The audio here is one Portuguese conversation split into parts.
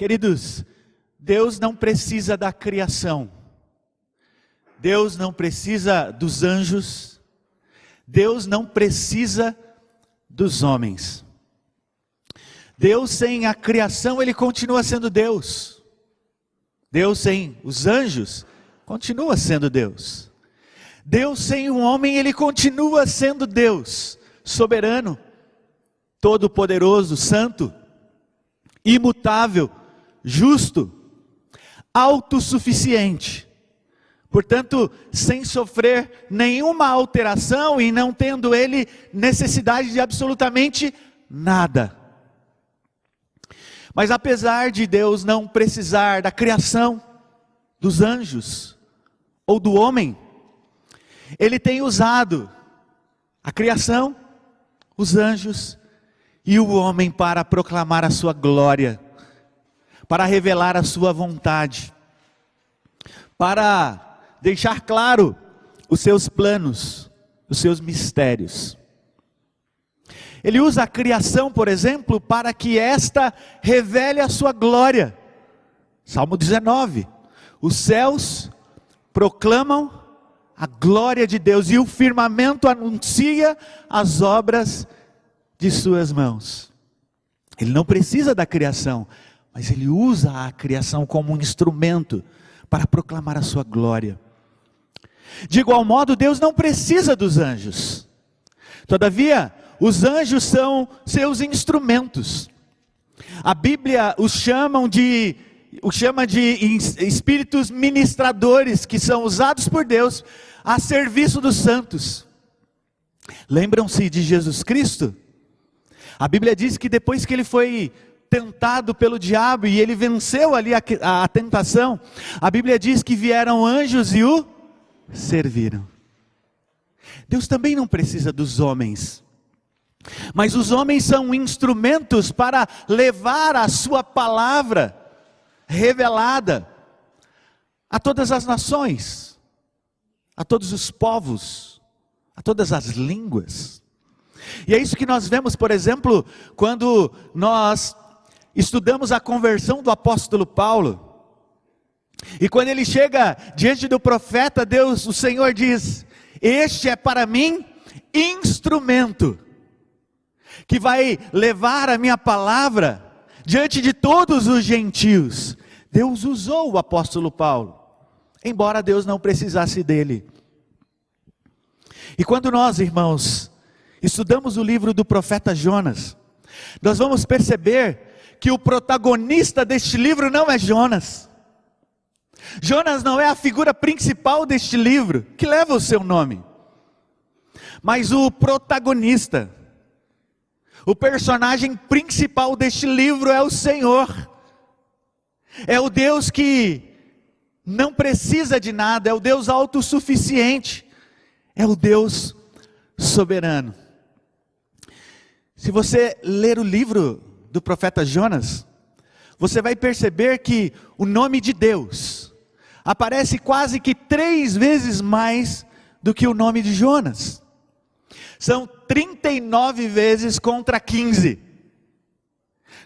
Queridos, Deus não precisa da criação, Deus não precisa dos anjos, Deus não precisa dos homens. Deus sem a criação, ele continua sendo Deus. Deus sem os anjos, continua sendo Deus. Deus sem o homem, ele continua sendo Deus, soberano, todo-poderoso, santo, imutável, justo, autossuficiente. Portanto, sem sofrer nenhuma alteração e não tendo ele necessidade de absolutamente nada. Mas apesar de Deus não precisar da criação, dos anjos ou do homem, Ele tem usado a criação, os anjos e o homem para proclamar a sua glória, para revelar a sua vontade, para deixar claro os seus planos, os seus mistérios. Ele usa a criação, por exemplo, para que esta revele a sua glória. Salmo 19: Os céus proclamam a glória de Deus e o firmamento anuncia as obras de suas mãos. Ele não precisa da criação, mas ele usa a criação como um instrumento para proclamar a sua glória. De igual modo, Deus não precisa dos anjos. Todavia, os anjos são seus instrumentos. A Bíblia os chamam de o chama de espíritos ministradores que são usados por Deus a serviço dos santos. Lembram-se de Jesus Cristo? A Bíblia diz que depois que ele foi tentado pelo diabo e ele venceu ali a, a, a tentação, a Bíblia diz que vieram anjos e o serviram. Deus também não precisa dos homens. Mas os homens são instrumentos para levar a sua palavra revelada a todas as nações, a todos os povos, a todas as línguas. E é isso que nós vemos, por exemplo, quando nós estudamos a conversão do apóstolo Paulo. E quando ele chega diante do profeta, Deus, o Senhor diz: Este é para mim instrumento que vai levar a minha palavra diante de todos os gentios. Deus usou o apóstolo Paulo, embora Deus não precisasse dele. E quando nós, irmãos, estudamos o livro do profeta Jonas, nós vamos perceber que o protagonista deste livro não é Jonas. Jonas não é a figura principal deste livro, que leva o seu nome. Mas o protagonista, o personagem principal deste livro é o Senhor. É o Deus que não precisa de nada, é o Deus autossuficiente, é o Deus soberano. Se você ler o livro do profeta Jonas, você vai perceber que o nome de Deus aparece quase que três vezes mais do que o nome de Jonas. São 39 vezes contra 15.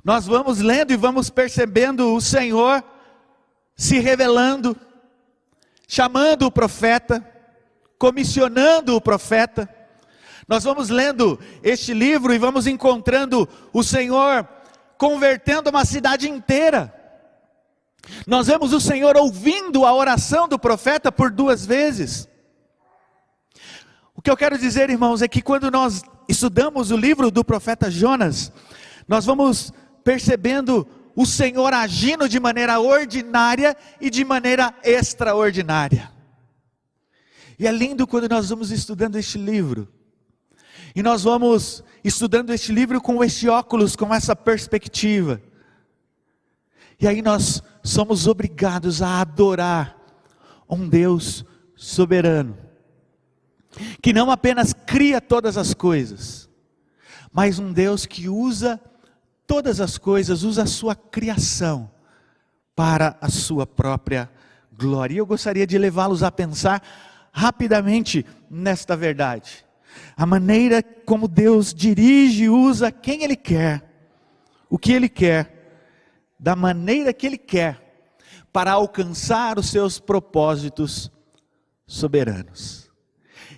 Nós vamos lendo e vamos percebendo o Senhor se revelando, chamando o profeta, comissionando o profeta. Nós vamos lendo este livro e vamos encontrando o Senhor convertendo uma cidade inteira. Nós vemos o Senhor ouvindo a oração do profeta por duas vezes. O que eu quero dizer, irmãos, é que quando nós estudamos o livro do profeta Jonas, nós vamos percebendo o Senhor agindo de maneira ordinária e de maneira extraordinária. E é lindo quando nós vamos estudando este livro. E nós vamos estudando este livro com este óculos, com essa perspectiva. E aí nós somos obrigados a adorar um Deus soberano, que não apenas cria todas as coisas, mas um Deus que usa todas as coisas, usa a sua criação para a sua própria glória. E eu gostaria de levá-los a pensar rapidamente nesta verdade. A maneira como Deus dirige e usa quem Ele quer, o que Ele quer, da maneira que Ele quer, para alcançar os seus propósitos soberanos.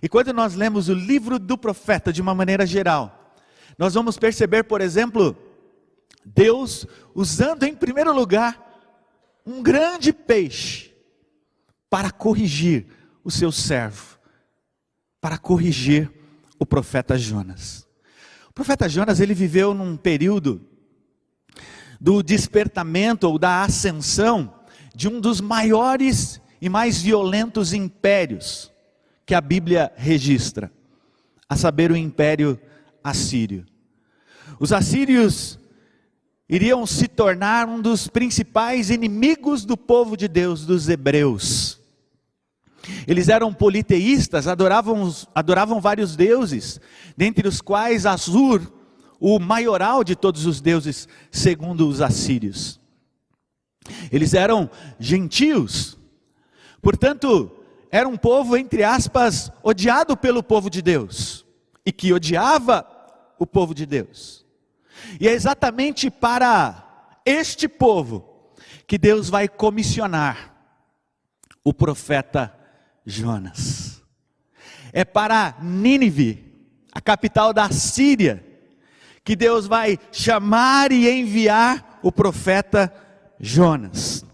E quando nós lemos o livro do profeta de uma maneira geral, nós vamos perceber, por exemplo, Deus usando em primeiro lugar um grande peixe para corrigir o seu servo, para corrigir o profeta Jonas. O profeta Jonas, ele viveu num período do despertamento ou da ascensão de um dos maiores e mais violentos impérios que a Bíblia registra, a saber, o Império Assírio. Os assírios iriam se tornar um dos principais inimigos do povo de Deus, dos hebreus. Eles eram politeístas, adoravam, adoravam vários deuses, dentre os quais Azur, o maioral de todos os deuses, segundo os assírios. Eles eram gentios, portanto, era um povo, entre aspas, odiado pelo povo de Deus, e que odiava o povo de Deus. E é exatamente para este povo que Deus vai comissionar o profeta Jonas. É para Nínive, a capital da Síria, que Deus vai chamar e enviar o profeta Jonas.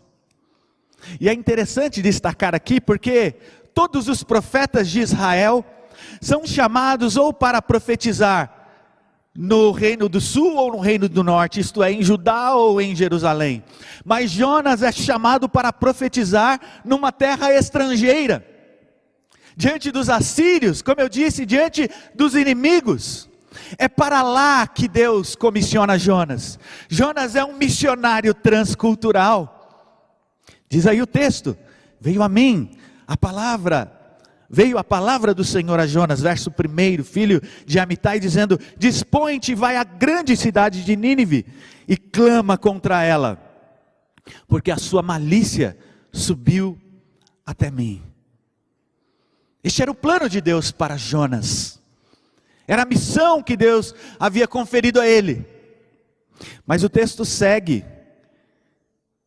E é interessante destacar aqui porque todos os profetas de Israel são chamados ou para profetizar no reino do sul ou no reino do norte, isto é, em Judá ou em Jerusalém. Mas Jonas é chamado para profetizar numa terra estrangeira, diante dos assírios, como eu disse, diante dos inimigos. É para lá que Deus comissiona Jonas. Jonas é um missionário transcultural. Diz aí o texto: Veio a mim a palavra, veio a palavra do Senhor a Jonas, verso 1, filho de Amitai, dizendo: Dispõe-te vai à grande cidade de Nínive e clama contra ela, porque a sua malícia subiu até mim. Este era o plano de Deus para Jonas. Era a missão que Deus havia conferido a ele. Mas o texto segue,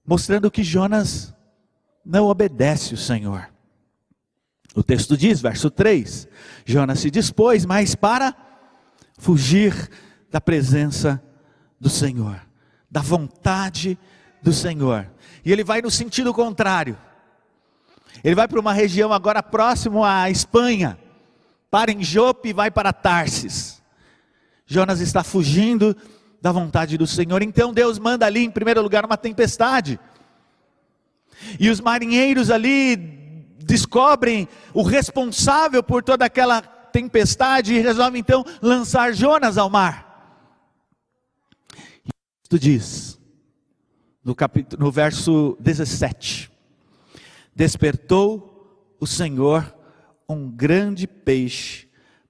mostrando que Jonas não obedece o Senhor. O texto diz, verso 3: Jonas se dispôs, mas para fugir da presença do Senhor, da vontade do Senhor. E ele vai no sentido contrário. Ele vai para uma região agora próximo à Espanha para em Jope e vai para Tarsis. Jonas está fugindo da vontade do Senhor. Então Deus manda ali, em primeiro lugar, uma tempestade. E os marinheiros ali descobrem o responsável por toda aquela tempestade e resolvem então lançar Jonas ao mar. Isto diz, no, capítulo, no verso 17: Despertou o Senhor um grande peixe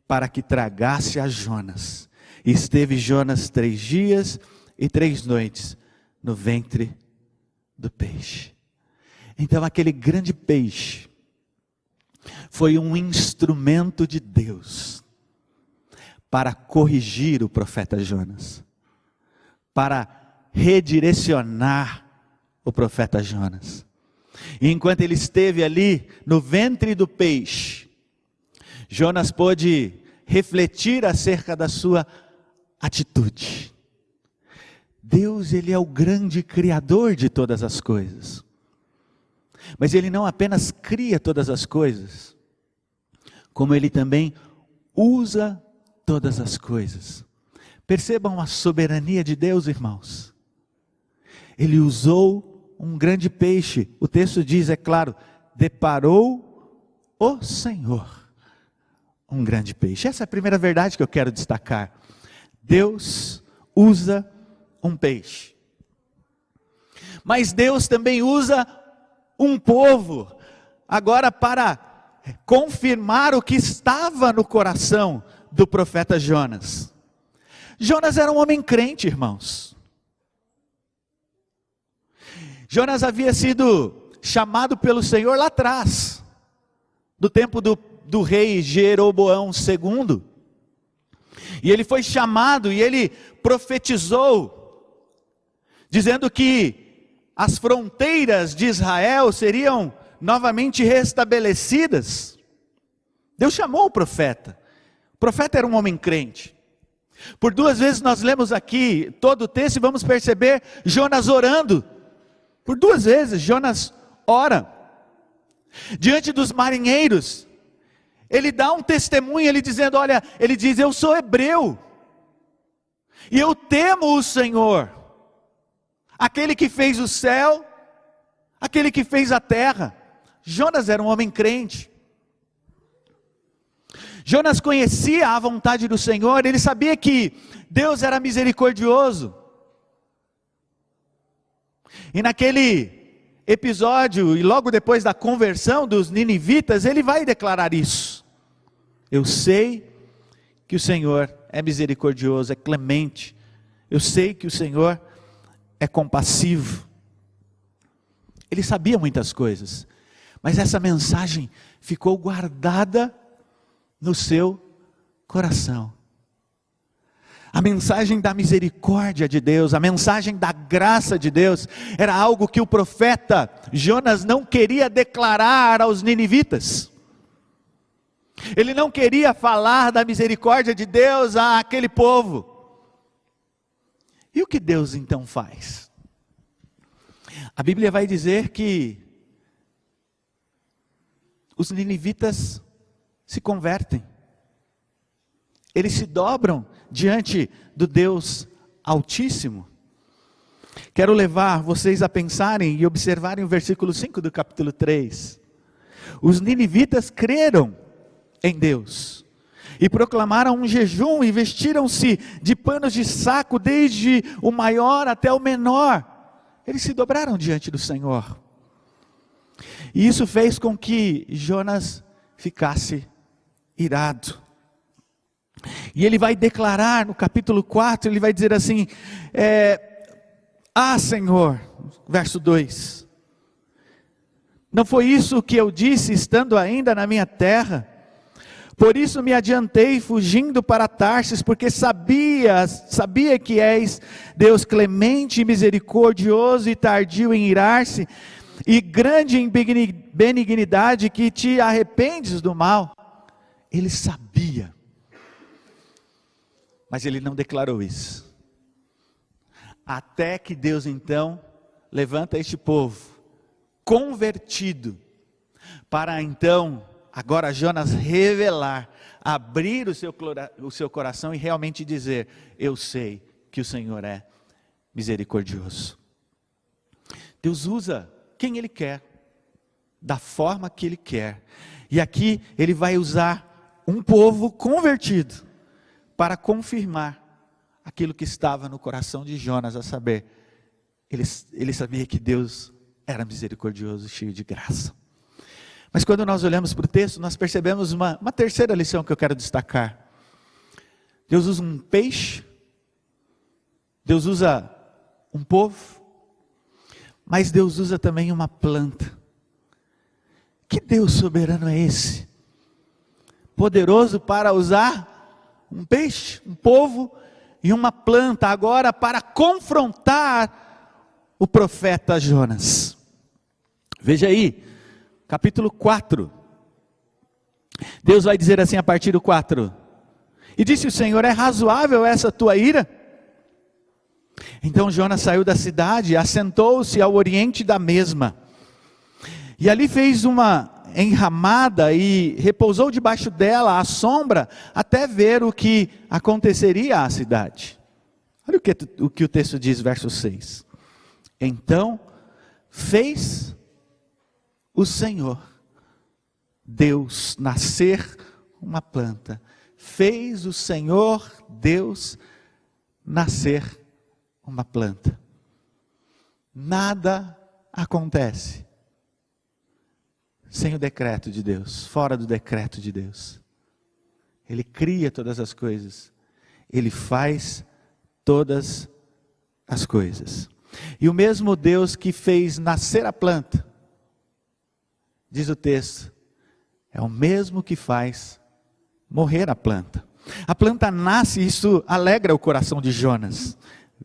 para que tragasse a Jonas. E esteve Jonas três dias e três noites no ventre do peixe. Então, aquele grande peixe foi um instrumento de Deus para corrigir o profeta Jonas, para redirecionar o profeta Jonas. E enquanto ele esteve ali no ventre do peixe, Jonas pôde refletir acerca da sua atitude. Deus, ele é o grande criador de todas as coisas. Mas ele não apenas cria todas as coisas, como ele também usa todas as coisas. Percebam a soberania de Deus, irmãos. Ele usou um grande peixe. O texto diz, é claro, deparou o Senhor um grande peixe. Essa é a primeira verdade que eu quero destacar. Deus usa um peixe. Mas Deus também usa um povo, agora para confirmar o que estava no coração do profeta Jonas. Jonas era um homem crente, irmãos. Jonas havia sido chamado pelo Senhor lá atrás, do tempo do do rei Jeroboão II. E ele foi chamado e ele profetizou, dizendo que as fronteiras de Israel seriam novamente restabelecidas. Deus chamou o profeta. O profeta era um homem crente. Por duas vezes nós lemos aqui todo o texto e vamos perceber Jonas orando. Por duas vezes Jonas ora. Diante dos marinheiros, ele dá um testemunho, ele dizendo: Olha, ele diz, Eu sou hebreu, e eu temo o Senhor, aquele que fez o céu, aquele que fez a terra. Jonas era um homem crente. Jonas conhecia a vontade do Senhor, ele sabia que Deus era misericordioso. E naquele episódio, e logo depois da conversão dos ninivitas, ele vai declarar isso. Eu sei que o Senhor é misericordioso, é clemente. Eu sei que o Senhor é compassivo. Ele sabia muitas coisas, mas essa mensagem ficou guardada no seu coração. A mensagem da misericórdia de Deus, a mensagem da graça de Deus, era algo que o profeta Jonas não queria declarar aos ninivitas. Ele não queria falar da misericórdia de Deus àquele povo. E o que Deus então faz? A Bíblia vai dizer que os ninivitas se convertem. Eles se dobram diante do Deus Altíssimo. Quero levar vocês a pensarem e observarem o versículo 5 do capítulo 3. Os ninivitas creram em Deus e proclamaram um jejum e vestiram-se de panos de saco, desde o maior até o menor. Eles se dobraram diante do Senhor. E isso fez com que Jonas ficasse irado. E ele vai declarar no capítulo 4, ele vai dizer assim: é, Ah, Senhor, verso 2: Não foi isso que eu disse estando ainda na minha terra? Por isso me adiantei fugindo para Tarsis, porque sabia, sabia que és Deus clemente e misericordioso e tardio em irar-se, e grande em benignidade que te arrependes do mal. Ele sabia, mas ele não declarou isso. Até que Deus então levanta este povo convertido para então, agora Jonas revelar, abrir o seu, o seu coração e realmente dizer: Eu sei que o Senhor é misericordioso. Deus usa quem Ele quer, da forma que Ele quer. E aqui Ele vai usar um povo convertido para confirmar aquilo que estava no coração de Jonas, a saber, ele, ele sabia que Deus era misericordioso, cheio de graça. Mas quando nós olhamos para o texto, nós percebemos uma, uma terceira lição que eu quero destacar. Deus usa um peixe, Deus usa um povo, mas Deus usa também uma planta. Que Deus soberano é esse? poderoso para usar um peixe, um povo e uma planta agora para confrontar o profeta Jonas. Veja aí, capítulo 4. Deus vai dizer assim a partir do 4: E disse o Senhor: É razoável essa tua ira? Então Jonas saiu da cidade, assentou-se ao oriente da mesma, e ali fez uma enramada e repousou debaixo dela à sombra, até ver o que aconteceria à cidade. Olha o que, o que o texto diz, verso 6. Então fez o Senhor, Deus, nascer uma planta. Fez o Senhor, Deus, nascer uma planta. Nada acontece sem o decreto de Deus, fora do decreto de Deus. Ele cria todas as coisas, ele faz todas as coisas. E o mesmo Deus que fez nascer a planta, diz o texto, é o mesmo que faz morrer a planta. A planta nasce e isso alegra o coração de Jonas.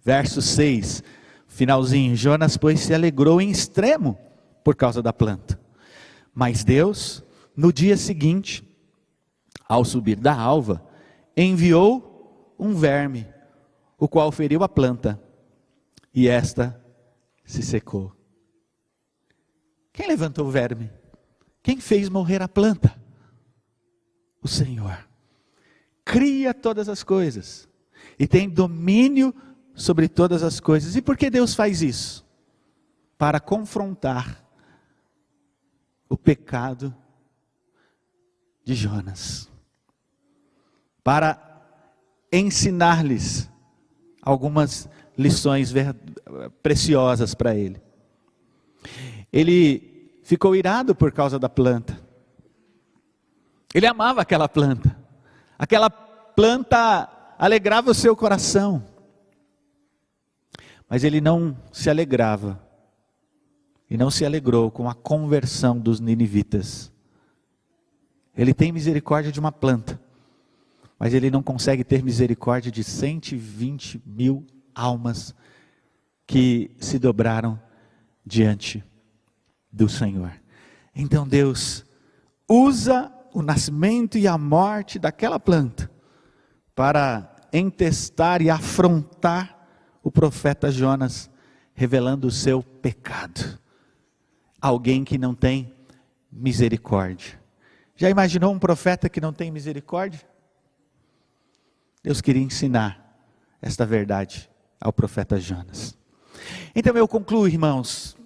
Verso 6: Finalzinho, Jonas, pois, se alegrou em extremo por causa da planta. Mas Deus, no dia seguinte, ao subir da alva, enviou um verme, o qual feriu a planta, e esta se secou. Quem levantou o verme? Quem fez morrer a planta? O Senhor. Cria todas as coisas e tem domínio sobre todas as coisas. E por que Deus faz isso? Para confrontar o pecado de Jonas. Para ensinar-lhes algumas lições preciosas para ele. Ele ficou irado por causa da planta. Ele amava aquela planta. Aquela planta alegrava o seu coração. Mas ele não se alegrava e não se alegrou com a conversão dos ninivitas. Ele tem misericórdia de uma planta, mas ele não consegue ter misericórdia de 120 mil almas que se dobraram diante do Senhor. Então Deus usa o nascimento e a morte daquela planta para entestar e afrontar o profeta Jonas, revelando o seu pecado alguém que não tem misericórdia. Já imaginou um profeta que não tem misericórdia? Deus queria ensinar esta verdade ao profeta Jonas. Então eu concluo, irmãos,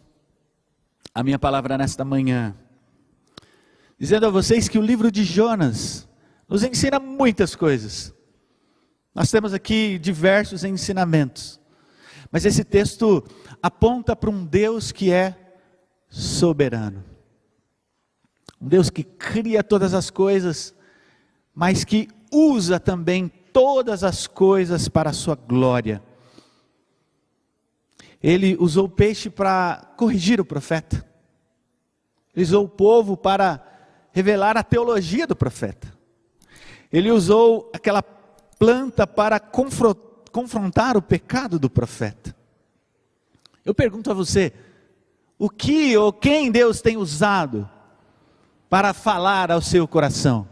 a minha palavra nesta manhã, dizendo a vocês que o livro de Jonas nos ensina muitas coisas. Nós temos aqui diversos ensinamentos, mas esse texto aponta para um Deus que é soberano. Um Deus que cria todas as coisas, mas que usa também todas as coisas para a sua glória. Ele usou o peixe para corrigir o profeta. Ele usou o povo para revelar a teologia do profeta. Ele usou aquela planta para confrontar o pecado do profeta. Eu pergunto a você, o que ou quem Deus tem usado para falar ao seu coração.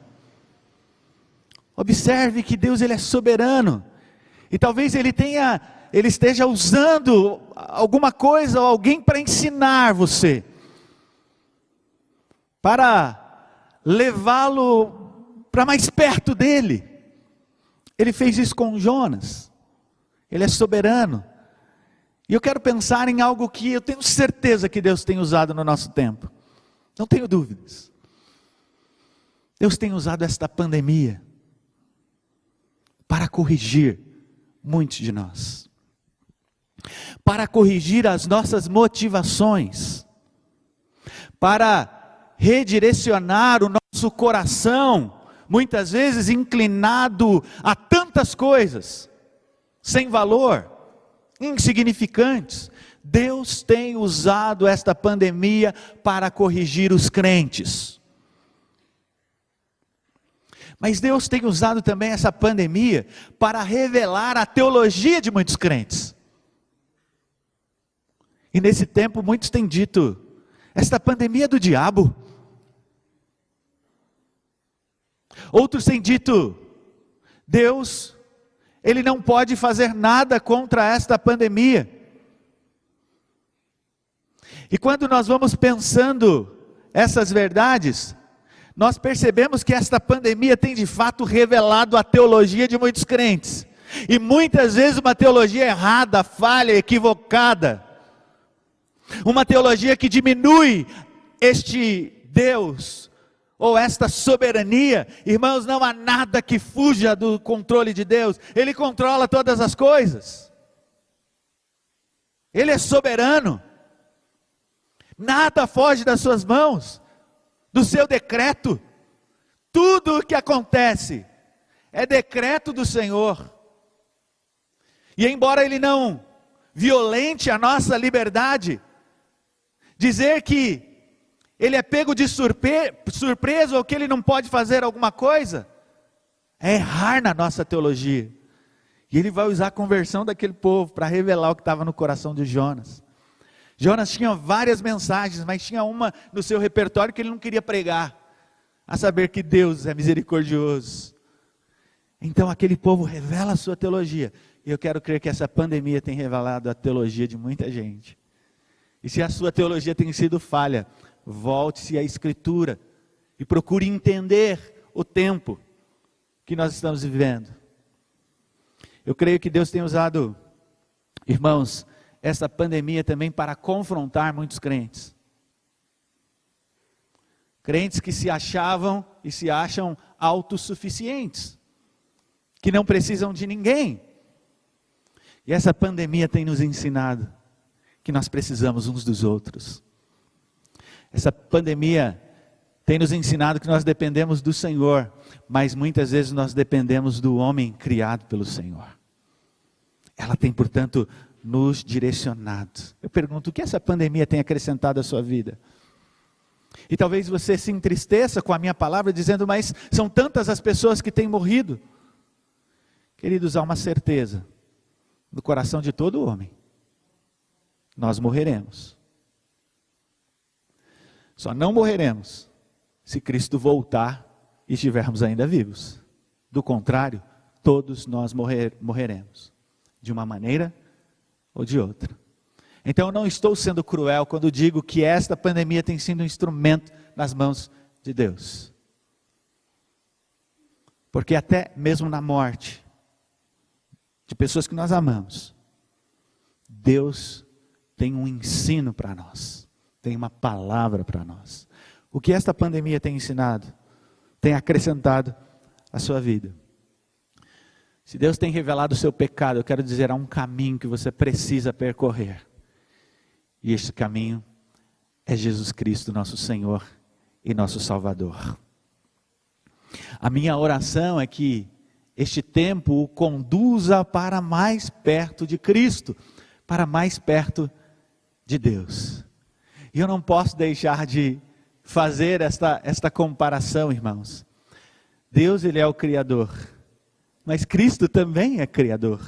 Observe que Deus ele é soberano. E talvez ele tenha ele esteja usando alguma coisa ou alguém para ensinar você. Para levá-lo para mais perto dele. Ele fez isso com Jonas. Ele é soberano. E eu quero pensar em algo que eu tenho certeza que Deus tem usado no nosso tempo. Não tenho dúvidas. Deus tem usado esta pandemia para corrigir muitos de nós, para corrigir as nossas motivações, para redirecionar o nosso coração, muitas vezes inclinado a tantas coisas, sem valor insignificantes. Deus tem usado esta pandemia para corrigir os crentes. Mas Deus tem usado também essa pandemia para revelar a teologia de muitos crentes. E nesse tempo muitos têm dito: esta pandemia é do diabo. Outros têm dito: Deus ele não pode fazer nada contra esta pandemia. E quando nós vamos pensando essas verdades, nós percebemos que esta pandemia tem de fato revelado a teologia de muitos crentes. E muitas vezes uma teologia errada, falha, equivocada. Uma teologia que diminui este Deus ou esta soberania, irmãos, não há nada que fuja do controle de Deus, Ele controla todas as coisas, Ele é soberano, nada foge das Suas mãos, do seu decreto, tudo o que acontece é decreto do Senhor, e embora Ele não violente a nossa liberdade, dizer que ele é pego de surpre surpresa ou que ele não pode fazer alguma coisa, é errar na nossa teologia. E ele vai usar a conversão daquele povo para revelar o que estava no coração de Jonas. Jonas tinha várias mensagens, mas tinha uma no seu repertório que ele não queria pregar, a saber que Deus é misericordioso. Então aquele povo revela a sua teologia. E eu quero crer que essa pandemia tem revelado a teologia de muita gente. E se a sua teologia tem sido falha, volte-se à Escritura e procure entender o tempo que nós estamos vivendo. Eu creio que Deus tem usado, irmãos, essa pandemia também para confrontar muitos crentes. Crentes que se achavam e se acham autossuficientes, que não precisam de ninguém. E essa pandemia tem nos ensinado que nós precisamos uns dos outros. Essa pandemia tem nos ensinado que nós dependemos do Senhor, mas muitas vezes nós dependemos do homem criado pelo Senhor. Ela tem, portanto, nos direcionado. Eu pergunto, o que essa pandemia tem acrescentado à sua vida? E talvez você se entristeça com a minha palavra, dizendo, mas são tantas as pessoas que têm morrido. Queridos, há uma certeza no coração de todo homem nós morreremos. Só não morreremos se Cristo voltar e estivermos ainda vivos. Do contrário, todos nós morrer, morreremos, de uma maneira ou de outra. Então eu não estou sendo cruel quando digo que esta pandemia tem sido um instrumento nas mãos de Deus. Porque até mesmo na morte de pessoas que nós amamos, Deus tem um ensino para nós, tem uma palavra para nós. O que esta pandemia tem ensinado, tem acrescentado à sua vida. Se Deus tem revelado o seu pecado, eu quero dizer, há um caminho que você precisa percorrer. E este caminho é Jesus Cristo, nosso Senhor e nosso Salvador. A minha oração é que este tempo o conduza para mais perto de Cristo, para mais perto de Deus. E eu não posso deixar de fazer esta, esta comparação, irmãos. Deus, Ele é o Criador, mas Cristo também é Criador.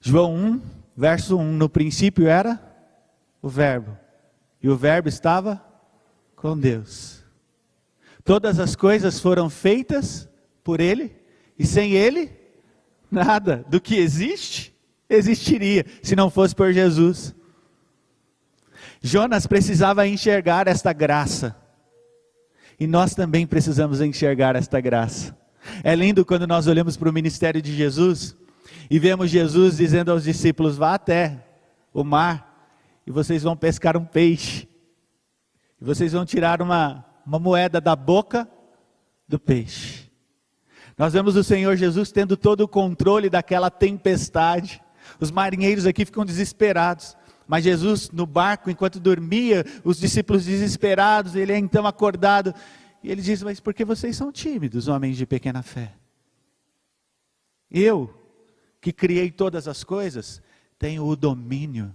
João 1, verso 1: No princípio era o Verbo, e o Verbo estava com Deus. Todas as coisas foram feitas por Ele, e sem Ele, nada do que existe existiria se não fosse por Jesus. Jonas precisava enxergar esta graça. E nós também precisamos enxergar esta graça. É lindo quando nós olhamos para o ministério de Jesus e vemos Jesus dizendo aos discípulos: vá até o mar e vocês vão pescar um peixe. E vocês vão tirar uma, uma moeda da boca do peixe. Nós vemos o Senhor Jesus tendo todo o controle daquela tempestade. Os marinheiros aqui ficam desesperados. Mas Jesus, no barco, enquanto dormia, os discípulos desesperados, ele é então acordado. E ele diz: Mas por que vocês são tímidos, homens de pequena fé? Eu, que criei todas as coisas, tenho o domínio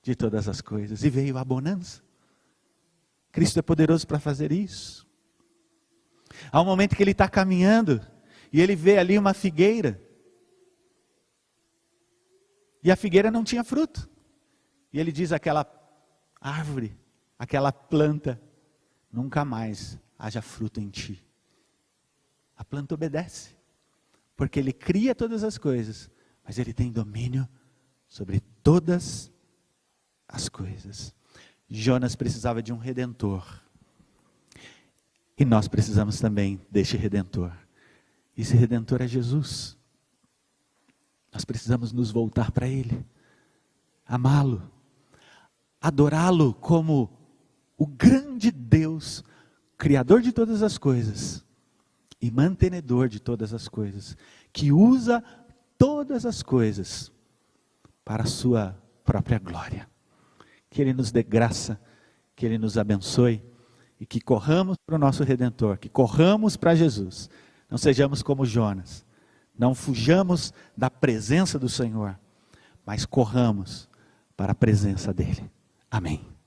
de todas as coisas. E veio a bonança. Cristo é poderoso para fazer isso. Há um momento que ele está caminhando e ele vê ali uma figueira. E a figueira não tinha fruto. E ele diz aquela árvore, aquela planta, nunca mais haja fruto em ti. A planta obedece, porque ele cria todas as coisas, mas ele tem domínio sobre todas as coisas. Jonas precisava de um redentor. E nós precisamos também deste redentor. Esse redentor é Jesus. Nós precisamos nos voltar para Ele, amá-lo, adorá-lo como o grande Deus, Criador de todas as coisas e mantenedor de todas as coisas, que usa todas as coisas para a Sua própria glória. Que Ele nos dê graça, que Ele nos abençoe e que corramos para o nosso Redentor, que corramos para Jesus, não sejamos como Jonas não fujamos da presença do Senhor, mas corramos para a presença dEle. Amém.